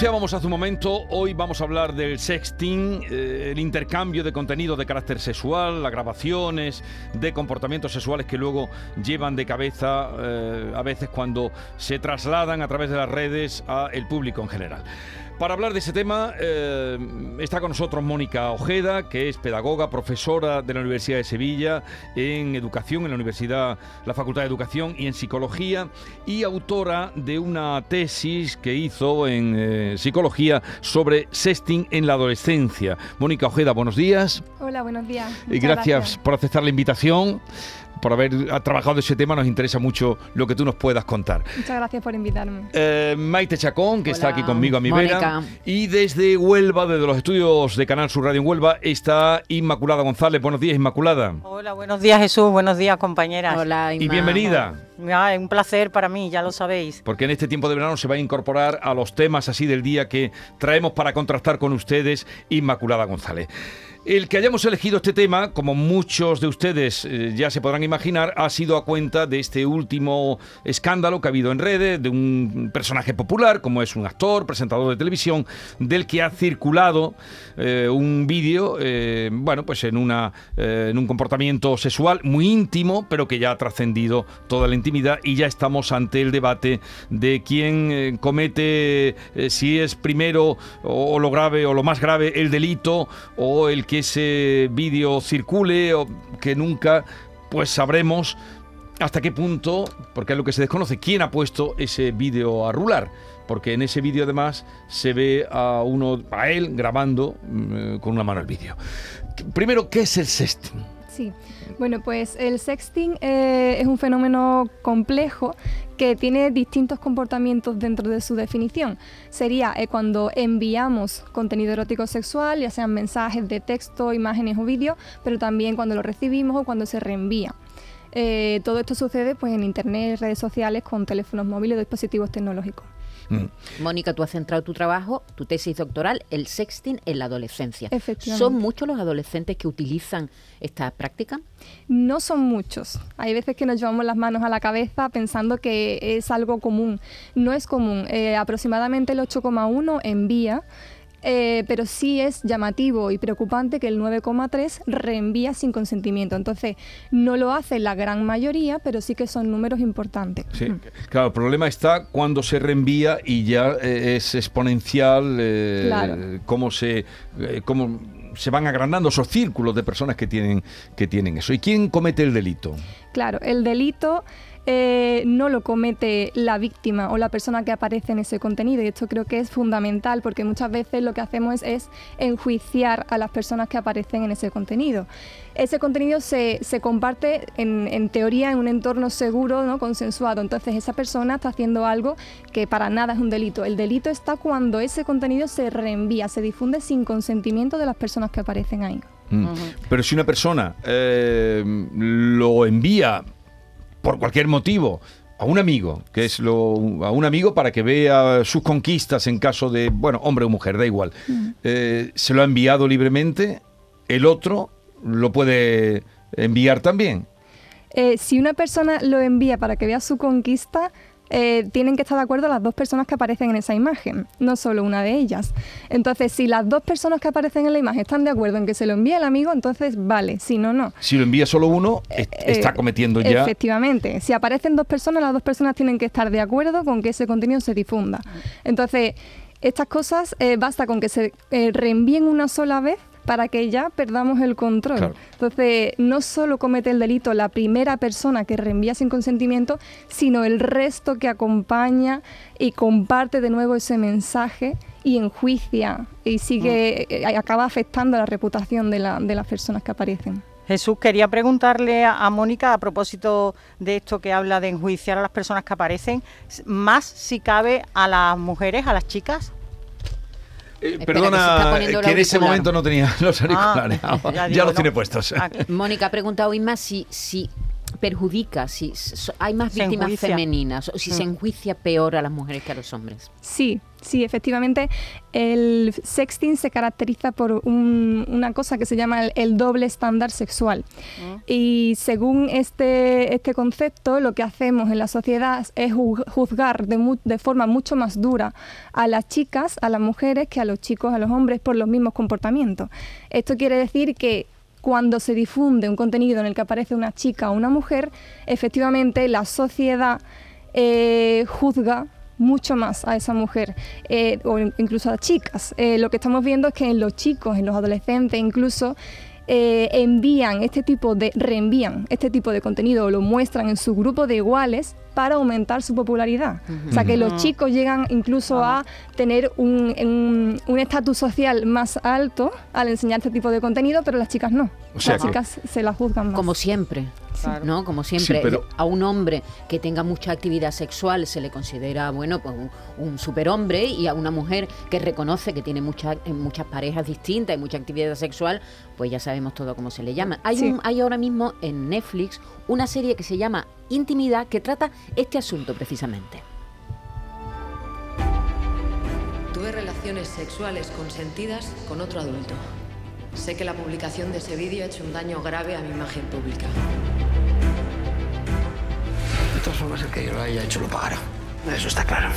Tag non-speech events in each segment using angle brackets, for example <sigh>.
Anunciábamos hace un momento, hoy vamos a hablar del sexting, eh, el intercambio de contenido de carácter sexual, las grabaciones de comportamientos sexuales que luego llevan de cabeza eh, a veces cuando se trasladan a través de las redes al público en general. Para hablar de ese tema eh, está con nosotros Mónica Ojeda, que es pedagoga, profesora de la Universidad de Sevilla en educación, en la Universidad, la Facultad de Educación y en psicología, y autora de una tesis que hizo en psicología sobre sexting en la adolescencia. Mónica Ojeda, buenos días. Hola, buenos días. y gracias, por aceptar la invitación por haber trabajado ese tema. Nos interesa mucho lo que tú nos puedas contar. Muchas gracias por invitarme. Eh, Maite Chacón, que está aquí conmigo a mi vera. Y desde Huelva, desde los estudios de Canal Sur Radio en Huelva, está Inmaculada González. Buenos días, Inmaculada. Hola, buenos días, Jesús. Buenos días, compañeras. Hola, Y bienvenida. Ah, un placer para mí, ya lo sabéis. Porque en este tiempo de verano se va a incorporar a los temas así del día que traemos para contrastar con ustedes Inmaculada González. El que hayamos elegido este tema, como muchos de ustedes eh, ya se podrán imaginar, ha sido a cuenta de este último escándalo que ha habido en redes, de un personaje popular, como es un actor, presentador de televisión, del que ha circulado eh, un vídeo, eh, bueno, pues en, una, en un comportamiento sexual muy íntimo, pero que ya ha trascendido toda la intimidad y ya estamos ante el debate de quién comete, si es primero o, o lo grave o lo más grave el delito o el que ese vídeo circule o que nunca pues sabremos hasta qué punto, porque es lo que se desconoce, quién ha puesto ese vídeo a rular. Porque en ese vídeo además se ve a uno, a él, grabando mm, con una mano el vídeo. Primero, ¿qué es el sexting? Bueno, pues el sexting eh, es un fenómeno complejo que tiene distintos comportamientos dentro de su definición. Sería eh, cuando enviamos contenido erótico sexual, ya sean mensajes de texto, imágenes o vídeos, pero también cuando lo recibimos o cuando se reenvía. Eh, todo esto sucede pues, en Internet, redes sociales, con teléfonos móviles o dispositivos tecnológicos. Mm. Mónica, tú has centrado tu trabajo, tu tesis doctoral, el sexting en la adolescencia. Efectivamente. ¿Son muchos los adolescentes que utilizan esta práctica? No son muchos. Hay veces que nos llevamos las manos a la cabeza pensando que es algo común. No es común. Eh, aproximadamente el 8,1 envía eh, pero sí es llamativo y preocupante que el 9,3 reenvía sin consentimiento. Entonces, no lo hace la gran mayoría, pero sí que son números importantes. Sí, mm. claro, el problema está cuando se reenvía y ya eh, es exponencial eh, cómo se... cómo se van agrandando esos círculos de personas que tienen, que tienen eso. ¿Y quién comete el delito? Claro, el delito eh, no lo comete la víctima o la persona que aparece en ese contenido. Y esto creo que es fundamental porque muchas veces lo que hacemos es, enjuiciar a las personas que aparecen en ese contenido. Ese contenido se, comparte en, teoría en un entorno seguro, ¿no? consensuado. Entonces esa persona está haciendo algo que para nada es un delito. El delito está cuando ese contenido se reenvía, se difunde sin consentimiento de las personas que aparecen ahí. Mm. Pero si una persona eh, lo envía por cualquier motivo a un amigo, que es lo, a un amigo para que vea sus conquistas en caso de, bueno, hombre o mujer, da igual. Eh, se lo ha enviado libremente, el otro lo puede enviar también. Eh, si una persona lo envía para que vea su conquista, eh, tienen que estar de acuerdo las dos personas que aparecen en esa imagen, no solo una de ellas. Entonces, si las dos personas que aparecen en la imagen están de acuerdo en que se lo envíe el amigo, entonces vale, si no, no. Si lo envía solo uno, eh, está cometiendo ya... Efectivamente, si aparecen dos personas, las dos personas tienen que estar de acuerdo con que ese contenido se difunda. Entonces, estas cosas eh, basta con que se reenvíen una sola vez para que ya perdamos el control. Entonces, no solo comete el delito la primera persona que reenvía sin consentimiento, sino el resto que acompaña y comparte de nuevo ese mensaje y enjuicia y sigue, mm. eh, acaba afectando la reputación de, las personas que aparecen. Jesús, quería preguntarle a, a, Mónica a propósito de esto que habla de enjuiciar a las personas que aparecen, más si cabe a las mujeres, a las chicas. Eh, perdona, que, en ese momento no tenía los ah, auriculares. ya, <laughs> los tiene puestos. <laughs> Mónica ha preguntado, Inma, si, si perjudica, si so- hay más Se víctimas enjuicia. femeninas, o si se Mm. enjuicia peor a las mujeres que a los hombres. Sí, sí, efectivamente. El sexting se caracteriza por un- una cosa que se llama el, el doble estándar sexual. Y según este, este concepto, lo que hacemos en la sociedad es ju- juzgar de, mu- de forma mucho más dura a las chicas, a las mujeres, que a los chicos, a los hombres, por los mismos comportamientos. Esto quiere decir que cuando se difunde un contenido en el que aparece una chica o una mujer, efectivamente la sociedad eh, juzga mucho más a esa mujer eh, o in- incluso a chicas. Eh, lo que estamos viendo es que en los chicos, en los adolescentes incluso, eh, envían este tipo de, reenvían este tipo de contenido o lo muestran en su grupo de iguales para aumentar su popularidad. O sea que los chicos llegan incluso a tener un un- un estatus social más alto al enseñar este tipo de contenido, pero las chicas no. O sea las que- chicas se las juzgan más. Como siempre. Claro. ¿no? Como siempre, pero- a un hombre que tenga mucha actividad sexual se le considera, bueno, pues un, un superhombre y a una mujer que reconoce que tiene muchas muchas parejas distintas y mucha actividad sexual, pues ya sabemos todo cómo se le llama. Hay, Sí. un, hay ahora mismo en Netflix una serie que se llama Intimidad que trata este asunto precisamente. Tuve relaciones sexuales consentidas con otro adulto. Sé que la publicación de ese vídeo ha hecho un daño grave a mi imagen pública. De todas formas, el que yo lo haya hecho lo pagará. Eso está claro.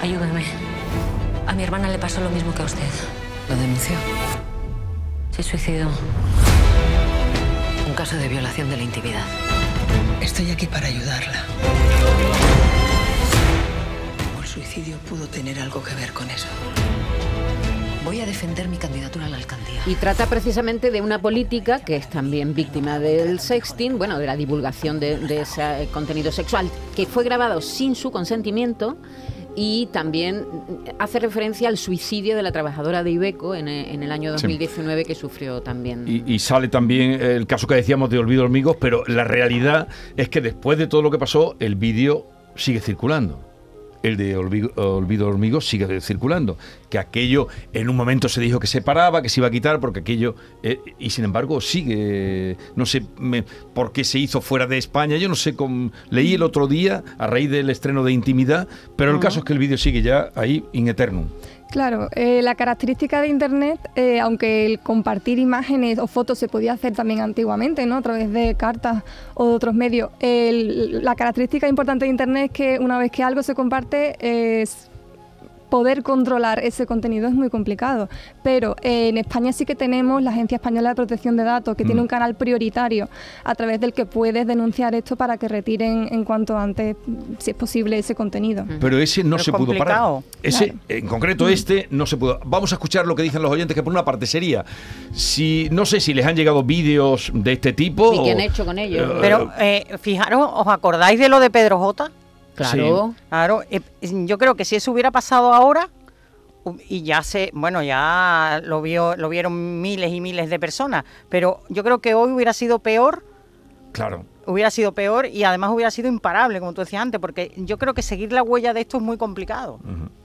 Ayúdame. A mi hermana le pasó lo mismo que a usted. ¿Lo denunció? Se suicidó. Un caso de violación de la intimidad. Estoy aquí para ayudarla. El suicidio pudo tener algo que ver con eso. Voy a defender mi candidatura a la alcaldía. Y trata precisamente de una política que es también víctima del sexting, bueno, de la divulgación de, de ese eh, contenido sexual, que fue grabado sin su consentimiento y también hace referencia al suicidio de la trabajadora de Ibeco en, eh, en el año Sí. 2019 que sufrió también. Y, y sale también el caso que decíamos de Olvido Hormigos, pero la realidad es que después de todo lo que pasó, el vídeo sigue circulando. El de Olvido, Olvido Hormigos sigue circulando. Que aquello en un momento se dijo que se paraba, que se iba a quitar, porque aquello. eh, y sin embargo sigue. No sé me- por qué se hizo fuera de España. Yo no sé cómo. Leí el otro día a raíz del estreno de Intimidad, pero el caso es que el vídeo sigue ya ahí in eternum. Claro, eh, la característica de Internet, eh, aunque el compartir imágenes o fotos se podía hacer también antiguamente, ¿no? A través de cartas o de otros medios, el- la característica importante de Internet es que una vez que algo se comparte, es poder controlar ese contenido es muy complicado. Pero eh, en España sí que tenemos la Agencia Española de Protección de Datos, que tiene Mm. un canal prioritario a través del que puedes denunciar esto para que retiren en cuanto antes, si es posible, ese contenido. Pero ese no Pero se pudo parar. complicado. Ese, Claro. en concreto este, no se pudo. Vamos a escuchar lo que dicen los oyentes, que por una parte sería, si no sé si les han llegado vídeos de este tipo. ¿Y qué han hecho con ellos? Eh, Pero eh, fijaros, ¿os acordáis de lo de Pedro J? Claro. Claro, eh, yo creo que si eso hubiera pasado ahora y ya se, bueno, ya lo vio, lo vieron miles y miles de personas, pero yo creo que hoy hubiera sido peor, Claro. hubiera sido peor y además hubiera sido imparable, como tú decías antes, porque yo creo que seguir la huella de esto es muy complicado.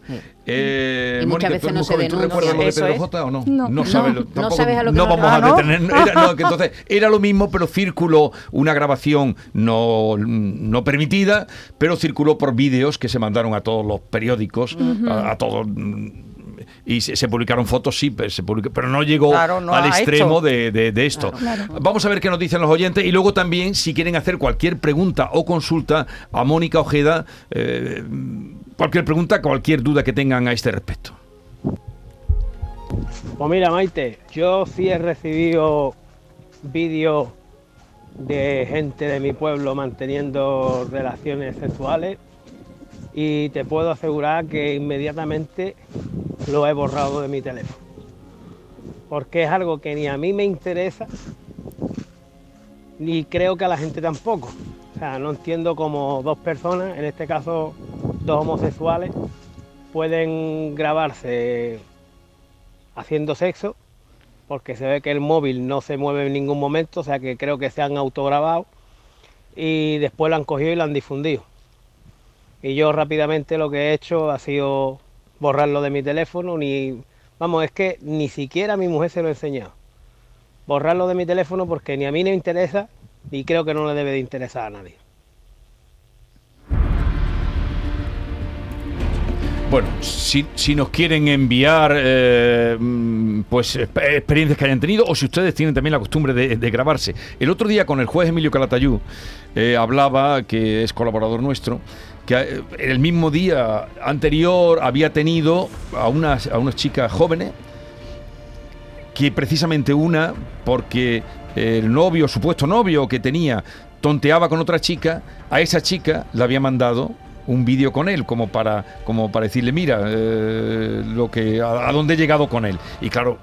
Sí. Eh, Y muchas Mónica, veces ¿tú eres no se joven? ¿Tú denuncia. recuerdas lo de Pedro es. J o no? No. sabes No, lo- no sabes a lo que no vamos a detener. <laughs> Era, no, que entonces era lo mismo, pero circuló una grabación no, no permitida, pero circuló por vídeos que se mandaron a todos los periódicos, a, a todos. Y se, se publicaron fotos, sí, pero, se publica- pero no llegó Claro, no al extremo esto. de, de- de esto. Vamos a ver qué nos dicen los oyentes y luego también, si quieren hacer cualquier pregunta o consulta a Mónica Ojeda, eh, cualquier pregunta, cualquier duda que tengan a este respecto. Pues mira, Maite, yo sí he recibido vídeos de gente de mi pueblo manteniendo relaciones sexuales y te puedo asegurar que inmediatamente lo he borrado de mi teléfono. Porque es algo que ni a mí me interesa, ni creo que a la gente tampoco. O sea, no entiendo cómo dos personas, en este caso dos homosexuales, pueden grabarse haciendo sexo, porque se ve que el móvil no se mueve en ningún momento, o sea que creo que se han autograbado y después lo han cogido y lo han difundido. Y yo rápidamente lo que he hecho ha sido borrarlo de mi teléfono, ni vamos, es que ni siquiera mi mujer se lo he enseñado. Borrarlo de mi teléfono porque ni a mí me interesa, y creo que no le debe de interesar a nadie. Bueno, si, nos quieren enviar eh, mm, pues exp- experiencias que hayan tenido o si ustedes tienen también la costumbre de, grabarse. El otro día con el juez Emilio Calatayú eh, hablaba, que es colaborador nuestro, que eh, el mismo día anterior había tenido a unas, a unas chicas jóvenes que precisamente una, porque el novio, supuesto novio que tenía, tonteaba con otra chica, a esa chica le había mandado un vídeo con él, como para, como para decirle, mira, eh, lo que, a, a dónde he llegado con él. Y claro,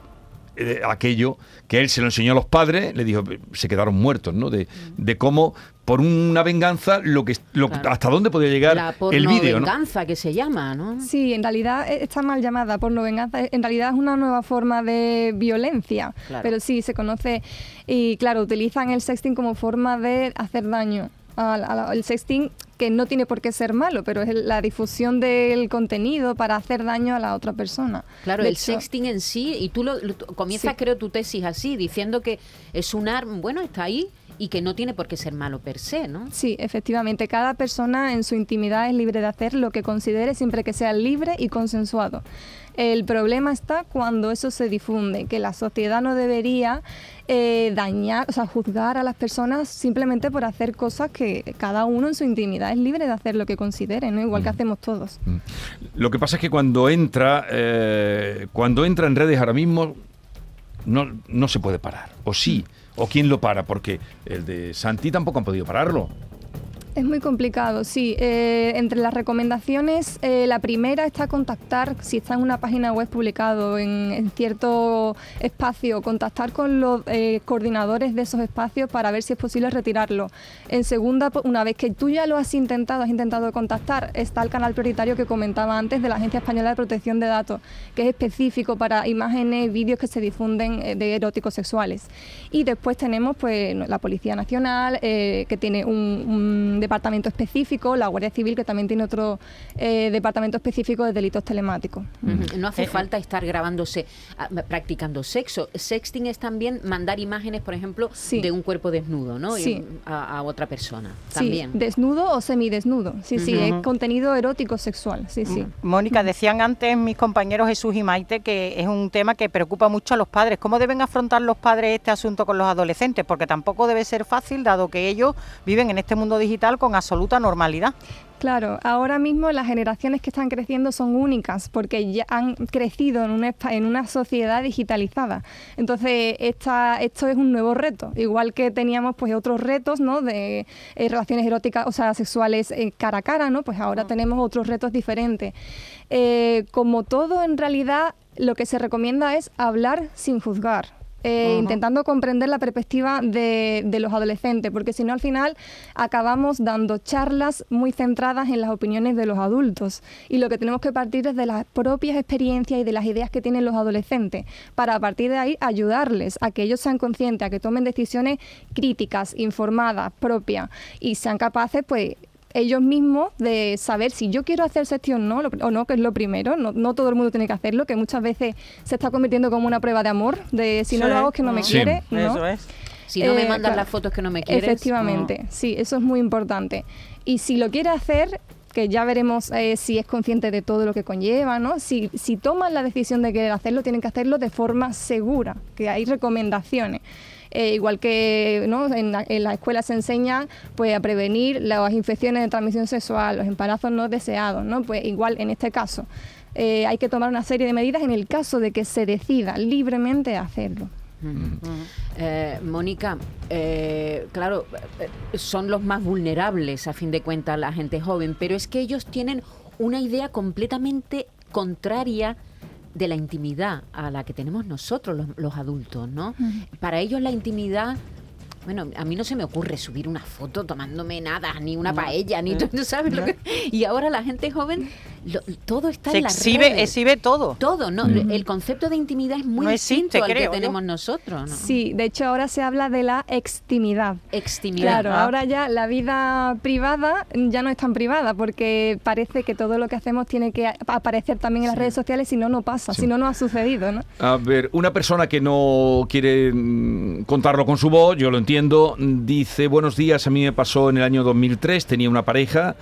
eh, aquello que él se lo enseñó a los padres, le dijo, se quedaron muertos, ¿no? De, de cómo, por una venganza, lo que, lo- Claro. hasta dónde podía llegar La el vídeo, ¿no? venganza que se llama, ¿no? Sí, en realidad eh, está mal llamada porno venganza. En realidad es una nueva forma de violencia. Claro. Pero sí, se conoce. Y claro, utilizan el sexting como forma de hacer daño. al- El sexting, que no tiene por qué ser malo, pero es la difusión del contenido para hacer daño a la otra persona. Claro, De el hecho, sexting en sí, y tú lo, lo- comienzas, Sí. creo, tu tesis así, diciendo que es un arma, bueno, está ahí y que no tiene por qué ser malo per se, ¿no? Sí, efectivamente. Cada persona en su intimidad es libre de hacer lo que considere siempre que sea libre y consensuado. El problema está cuando eso se difunde, que la sociedad no debería eh, dañar, o sea, juzgar a las personas simplemente por hacer cosas que cada uno en su intimidad es libre de hacer lo que considere, ¿no? Igual que hacemos todos. Lo que pasa es que cuando entra, eh, cuando entra en redes ahora mismo, no, no se puede parar. O sí, o quién lo para, porque el de Santi tampoco han podido pararlo. Es muy complicado, sí. Eh, entre las recomendaciones, eh, la primera está contactar, si está en una página web publicado en, en cierto espacio, contactar con los eh, coordinadores de esos espacios para ver si es posible retirarlo. En segunda, po- una vez que tú ya lo has intentado, has intentado contactar, está el canal prioritario que comentaba antes de la Agencia Española de Protección de Datos, que es específico para imágenes vídeos que se difunden de eróticos sexuales. Y después tenemos pues la Policía Nacional, que tiene un, un departamento específico, la Guardia Civil, que también tiene otro eh, departamento específico de delitos telemáticos. No hace Eh, falta estar grabándose, ah, practicando sexo. Sexting es también mandar imágenes, por ejemplo, Sí. de un cuerpo desnudo, ¿no? Sí. a, a otra persona. Sí, También. desnudo o semidesnudo. Sí, sí, es contenido erótico sexual. Sí, sí. Mónica, decían antes mis compañeros Jesús y Maite que es un tema que preocupa mucho a los padres. ¿Cómo deben afrontar los padres este asunto con los adolescentes? Porque tampoco debe ser fácil, dado que ellos viven en este mundo digital con absoluta normalidad. Claro, ahora mismo las generaciones que están creciendo son únicas porque ya han crecido en una, espa- en una sociedad digitalizada. Entonces, esta, esto es un nuevo reto. Igual que teníamos pues otros retos, ¿no? De eh, relaciones eróticas, o sea, sexuales eh, cara a cara, ¿no? Pues ahora tenemos otros retos diferentes. Eh, como todo, en realidad, lo que se recomienda es hablar sin juzgar. Eh, intentando comprender la perspectiva de, de los adolescentes, porque si no al final acabamos dando charlas muy centradas en las opiniones de los adultos. Y lo que tenemos que partir es de las propias experiencias y de las ideas que tienen los adolescentes, para a partir de ahí ayudarles a que ellos sean conscientes, a que tomen decisiones críticas, informadas, propias y sean capaces pues ellos mismos de saber si yo quiero hacer o no, lo- o no, que es lo primero. No, no todo el mundo tiene que hacerlo, que muchas veces se está convirtiendo como una prueba de amor, de si no lo hago es que no me Sí. quiere. ¿no? Eso es. Si no me Eh, mandas claro. las fotos que no me quieres. Efectivamente, sí, eso es muy importante. Y si lo quiere hacer, que ya veremos eh, si es consciente de todo lo que conlleva, ¿no? Si, si toman la decisión de querer hacerlo, tienen que hacerlo de forma segura, que hay recomendaciones. Eh, igual que ¿no? en, la, en la escuela se enseña pues, a prevenir las infecciones de transmisión sexual, los embarazos no deseados, ¿no? Pues igual en este caso eh, hay que tomar una serie de medidas en el caso de que se decida libremente hacerlo. Eh, Mónica, claro, son los más vulnerables a fin de cuentas la gente joven, pero es que ellos tienen una idea completamente contraria de la intimidad a la que tenemos nosotros los, los adultos, ¿no? Para ellos la intimidad bueno, a mí no se me ocurre subir una foto tomándome nada, ni una paella, ni tú, ¿tú sabes lo que... Y ahora la gente joven lo- todo está Se en las exhibe, redes. exhibe todo. Todo, ¿no? Mm. El concepto de intimidad es muy No distinto existe, al creo que tenemos nosotros, ¿no? Sí, de hecho ahora se habla de la extimidad. Extimidad. Claro, Ah. ahora ya la vida privada ya no es tan privada porque parece que todo lo que hacemos tiene que aparecer también en las redes sociales, si no, no pasa, si no, no ha sucedido, ¿no? A ver, una persona que no quiere mm, contarlo con su voz, yo lo entiendo, dice, buenos días, a mí me pasó en el año 2003, tenía una pareja,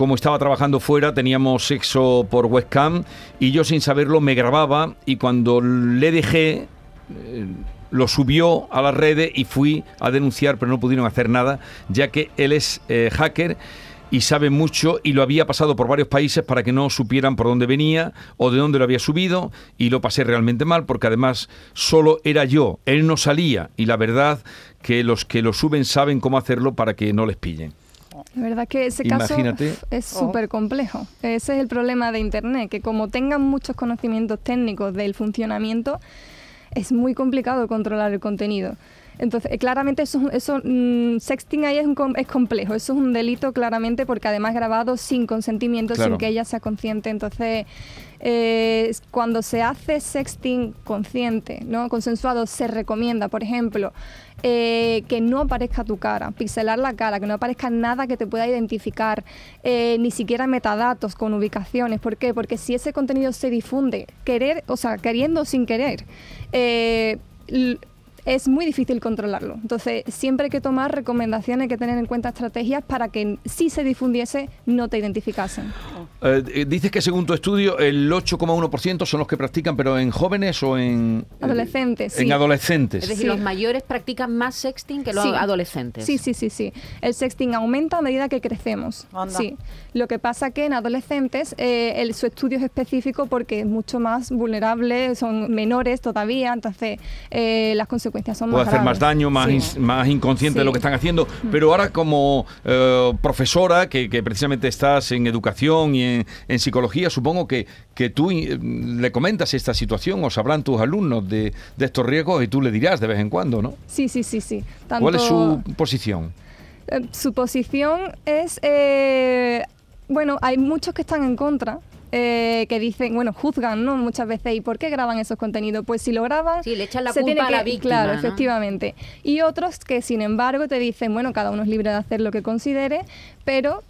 como estaba trabajando fuera, teníamos sexo por webcam y yo sin saberlo me grababa y cuando le dejé... eh, lo subió a las redes y fui a denunciar, pero no pudieron hacer nada, ya que él es eh, hacker y sabe mucho y lo había pasado por varios países para que no supieran por dónde venía o de dónde lo había subido y lo pasé realmente mal porque además solo era yo, él no salía y la verdad que los que lo suben saben cómo hacerlo para que no les pillen. La verdad que ese caso Imagínate. es Oh. súper complejo. Ese es el problema de Internet, que como tengan muchos conocimientos técnicos del funcionamiento, es muy complicado controlar el contenido. Entonces, eh, claramente eso, es un- eso mm, sexting ahí es, un com- es complejo, eso es un delito claramente porque además grabado sin consentimiento, Claro. sin que ella sea consciente. Entonces, eh, cuando se hace sexting consciente, ¿no? consensuado, se recomienda, por ejemplo, eh, que no aparezca tu cara, pixelar la cara, que no aparezca nada que te pueda identificar, eh, ni siquiera metadatos con ubicaciones. ¿Por qué? Porque si ese contenido se difunde, querer, o sea, queriendo o sin querer, eh, es muy difícil controlarlo. Entonces, siempre hay que tomar recomendaciones, hay que tener en cuenta estrategias para que si se difundiese, no te identificasen. Eh, eh, dices que según tu estudio el 8,1% son los que practican, pero en jóvenes o en... eh, Adolescentes, En sí. adolescentes. Es decir, Sí. los mayores practican más sexting que los Sí. adolescentes. Sí, sí, sí, sí. El sexting aumenta a medida que crecemos. Anda. Sí. Lo que pasa que en adolescentes eh, el- su estudio es específico porque es mucho más vulnerable, son menores todavía, entonces eh, las consecuencias son puede más hacer más daño, más, Sí. más inconsciente de lo que están haciendo. Pero ahora como eh, profesora, que, que precisamente estás en educación y en, en psicología, supongo que, que tú eh, le comentas esta situación, os hablan tus alumnos de, de estos riesgos y tú le dirás de vez en cuando, ¿no? Sí, sí, sí, sí. ¿Cuál es su posición? Eh, su posición es, bueno, hay muchos que están en contra. Eh, que dicen, bueno, juzgan, ¿no? Muchas veces, ¿y por qué graban esos contenidos? Pues si lo graban... Sí, le echan la se culpa tiene a la que- víctima, Claro, ¿no? efectivamente. Y otros que, sin embargo, te dicen, bueno, cada uno es libre de hacer lo que considere, pero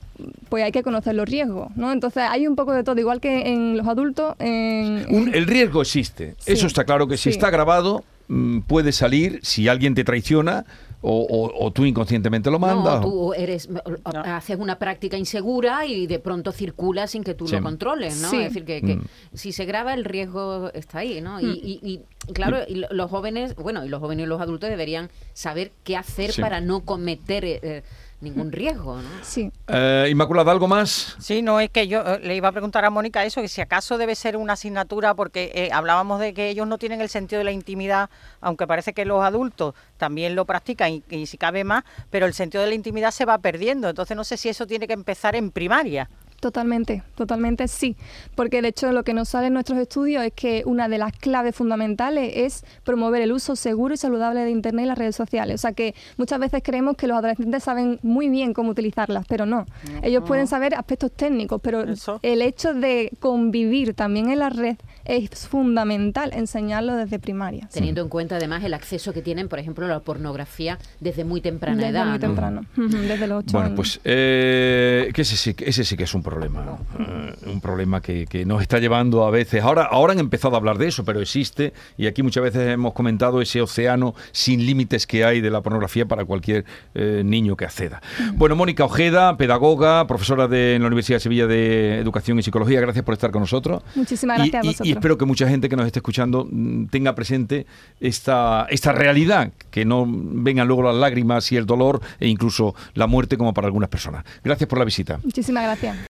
pues hay que conocer los riesgos, ¿no? Entonces hay un poco de todo, igual que en los adultos, en... Un- el riesgo existe. Sí. Eso está claro que si Sí. está grabado, mm, puede salir si alguien te traiciona o, o- o tú inconscientemente lo mandas. No, tú eres, haces una práctica insegura y de pronto circula sin que tú Sí. lo controles, ¿no? Sí. Es decir, que, que Mm. si se graba el riesgo está ahí, ¿no? Y, y- y, claro, y lo- los jóvenes, bueno, y los jóvenes y los adultos deberían saber qué hacer Sí. para no cometer eh, eh, ningún riesgo, ¿no? Sí. Eh, Inmaculada, ¿algo más? Sí, no, es que yo eh, le iba a preguntar a Mónica eso, que si acaso debe ser una asignatura, porque eh, hablábamos de que ellos no tienen el sentido de la intimidad, aunque parece que los adultos también lo practican y, y si cabe más, pero el sentido de la intimidad se va perdiendo. Entonces no sé si eso tiene que empezar en primaria. Totalmente, totalmente sí. Porque de hecho lo que nos sale en nuestros estudios es que una de las claves fundamentales es promover el uso seguro y saludable de Internet y las redes sociales. O sea que muchas veces creemos que los adolescentes saben muy bien cómo utilizarlas, pero no. Ellos pueden saber aspectos técnicos, pero Eso. el hecho de convivir también en la red es fundamental enseñarlo desde primaria. Teniendo en cuenta además el acceso que tienen, por ejemplo, a la pornografía desde muy temprana Desde edad. muy ¿no? temprano, desde los ocho Bueno, años. pues eh, que ese, sí, que- ese sí que es un problema. eh, un problema que, que nos está llevando a veces. Ahora, ahora han empezado a hablar de eso, pero existe. Y aquí muchas veces hemos comentado ese océano sin límites que hay de la pornografía para cualquier eh, niño que acceda. Bueno, Mónica Ojeda, pedagoga, profesora de en la Universidad de Sevilla de Educación y Psicología, gracias por estar con nosotros. Muchísimas Y- gracias a y- vosotros. Y, espero que mucha gente que nos esté escuchando mm, tenga presente esta, esta realidad, que no vengan luego las lágrimas y el dolor e incluso la muerte como para algunas personas. Gracias por la visita. Muchísimas gracias.